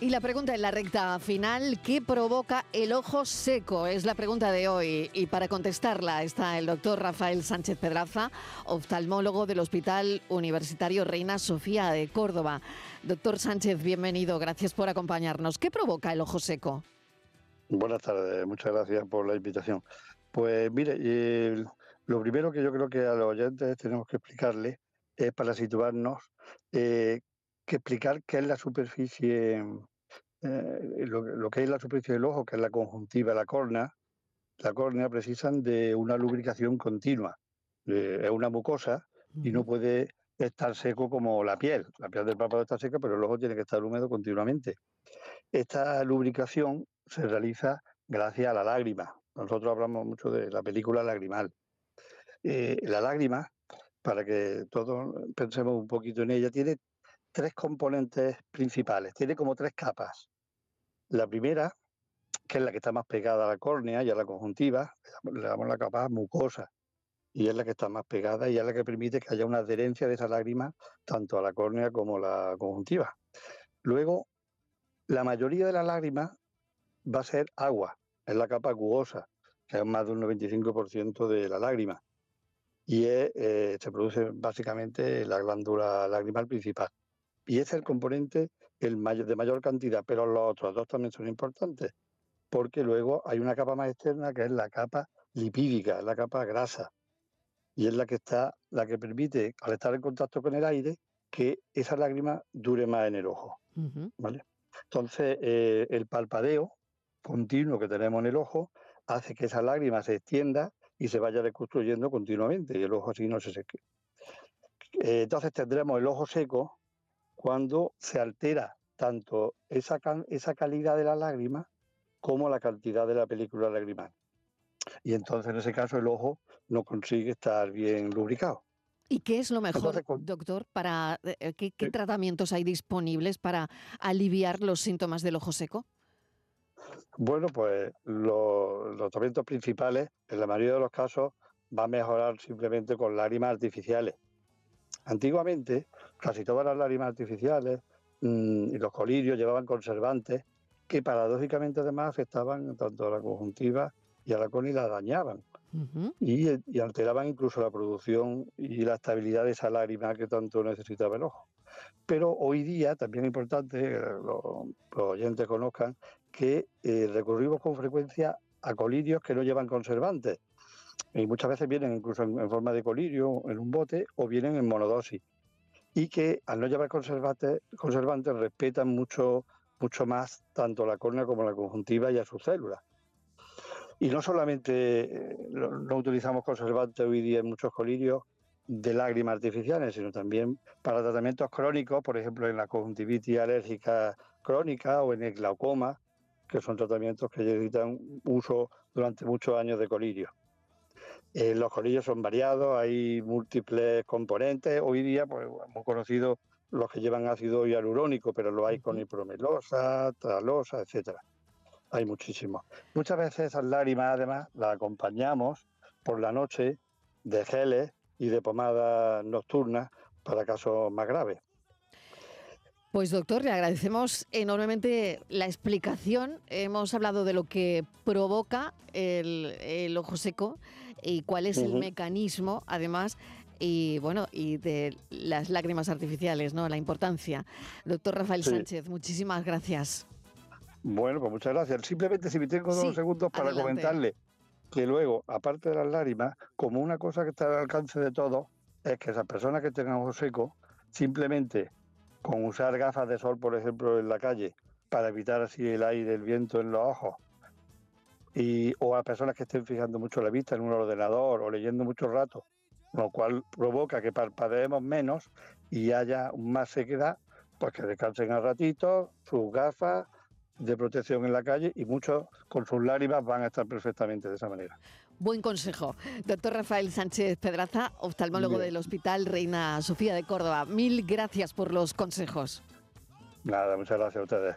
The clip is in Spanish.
Y la pregunta en la recta final, ¿qué provoca el ojo seco? Es la pregunta de hoy. Y para contestarla está el doctor Rafael Sánchez Pedraza, oftalmólogo del Hospital Universitario Reina Sofía de Córdoba. Doctor Sánchez, bienvenido. Gracias por acompañarnos. ¿Qué provoca el ojo seco? Buenas tardes. Muchas gracias por la invitación. Pues mire, lo primero que yo creo que a los oyentes tenemos que explicarle es para situarnos eh, que explicar qué es la superficie, eh, lo, que es la superficie del ojo, que es la conjuntiva, la córnea. La córnea precisan de una lubricación continua. Eh, es una mucosa y no puede estar seco como la piel. La piel del párpado está seca, pero el ojo tiene que estar húmedo continuamente. Esta lubricación se realiza gracias a la lágrima. Nosotros hablamos mucho de la película lagrimal. Eh, la lágrima, para que todos pensemos un poquito en ella, tiene tres componentes principales, tiene como tres capas. La primera, que es la que está más pegada a la córnea y a la conjuntiva, le damos la capa mucosa, y es la que está más pegada y es la que permite que haya una adherencia de esa lágrima tanto a la córnea como a la conjuntiva. Luego, la mayoría de la lágrima va a ser agua, es la capa acuosa, que es más de un 95% de la lágrima. Y eh, se produce básicamente la glándula lagrimal principal y es el componente el de mayor cantidad, pero los otros dos también son importantes, porque luego hay una capa más externa que es la capa lipídica, la capa grasa, y es la que está, la que permite, al estar en contacto con el aire, que esa lágrima dure más en el ojo. ¿vale? Entonces, eh, el palpadeo continuo que tenemos en el ojo hace que esa lágrima se extienda y se vaya reconstruyendo continuamente, y el ojo así no se seque. Eh, entonces tendremos el ojo seco, cuando se altera tanto esa, esa calidad de la lágrima como la cantidad de la película lagrimal. Y entonces en ese caso el ojo no consigue estar bien lubricado. ¿Y qué es lo mejor, doctor, para eh, ¿qué, tratamientos hay disponibles para aliviar los síntomas del ojo seco? Bueno, pues los, los tratamientos principales, en la mayoría de los casos, va a mejorar simplemente con lágrimas artificiales. Antiguamente, casi todas las lágrimas artificiales mm, y los colirios llevaban conservantes que paradójicamente además afectaban tanto a la conjuntiva y a la córnea y la dañaban. y, alteraban incluso la producción y la estabilidad de esa lágrima que tanto necesitaba el ojo. Pero hoy día, también es importante que los, oyentes conozcan que eh, recurrimos con frecuencia a colirios que no llevan conservantes, y muchas veces vienen incluso en, forma de colirio, en un bote, o vienen en monodosis. Y que al no llevar conservantes, conservantes respetan mucho, mucho más tanto la córnea como la conjuntiva y a sus células. Y no solamente eh, no utilizamos conservantes hoy día en muchos colirios de lágrimas artificiales, sino también para tratamientos crónicos, por ejemplo en la conjuntivitis alérgica crónica o en el glaucoma, que son tratamientos que necesitan uso durante muchos años de colirio. Eh, los colillos son variados, hay múltiples componentes. Hoy día pues, hemos conocido los que llevan ácido hialurónico, pero lo hay con hipromelosa, tralosa, etcétera. Hay muchísimos. Muchas veces esas lágrimas, además, las acompañamos por la noche de geles y de pomadas nocturnas para casos más graves. Pues doctor, le agradecemos enormemente la explicación. Hemos hablado de lo que provoca el, ojo seco y cuál es el mecanismo, además, y bueno, y de las lágrimas artificiales, ¿no? La importancia. Doctor Rafael Sánchez, muchísimas gracias. Bueno, pues muchas gracias. Simplemente si me tengo dos segundos para comentarle que luego, aparte de las lágrimas, como una cosa que está al alcance de todos, es que esas personas que tengan ojo seco, simplemente con usar gafas de sol, por ejemplo, en la calle, para evitar así el aire, el viento en los ojos, y, o a personas que estén fijando mucho la vista en un ordenador o leyendo mucho rato, lo cual provoca que parpadeemos menos y haya más sequedad, pues que descansen al ratito, sus gafas de protección en la calle y muchos con sus lágrimas van a estar perfectamente de esa manera. Buen consejo. Doctor Rafael Sánchez Pedraza, oftalmólogo del Hospital Reina Sofía de Córdoba. Mil gracias por los consejos. Nada, muchas gracias a ustedes.